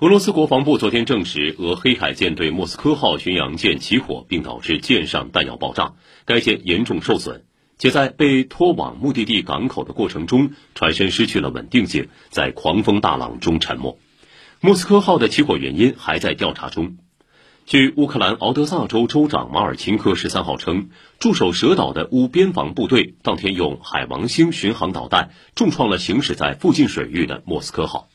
俄罗斯国防部昨天证实，俄黑海舰队莫斯科号巡洋舰起火，并导致舰上弹药爆炸，该舰严重受损，且在被拖往目的地港口的过程中，船身失去了稳定性，在狂风大浪中沉没。莫斯科号的起火原因还在调查中。据乌克兰敖德萨州州长马尔钦科十三号称，驻守蛇岛的乌边防部队当天用海王星巡航导弹重创了行驶在附近水域的莫斯科号。